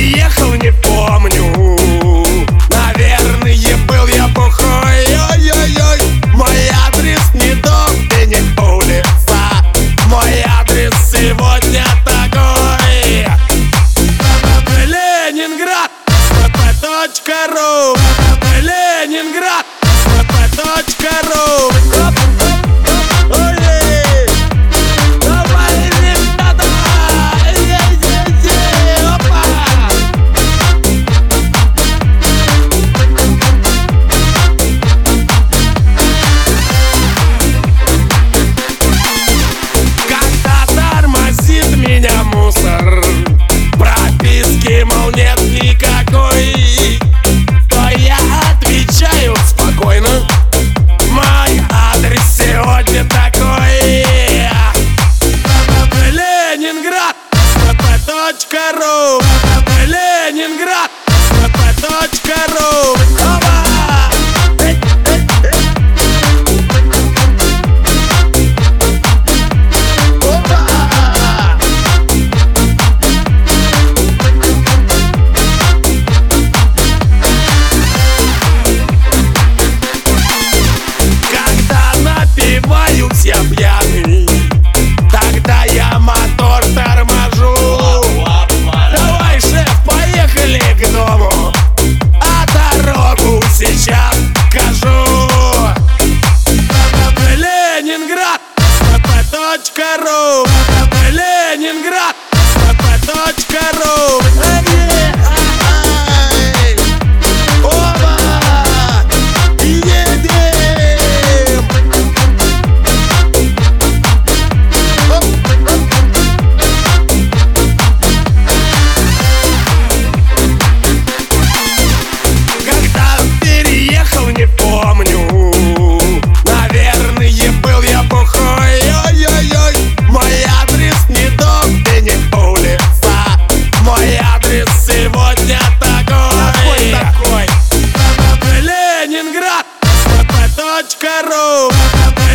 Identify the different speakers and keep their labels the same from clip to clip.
Speaker 1: приехал, не помню. Carro. сейчас покажу Ленинград, стп.ру Ленинград, стп.ру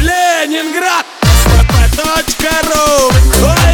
Speaker 1: Ленинград. Точка ру.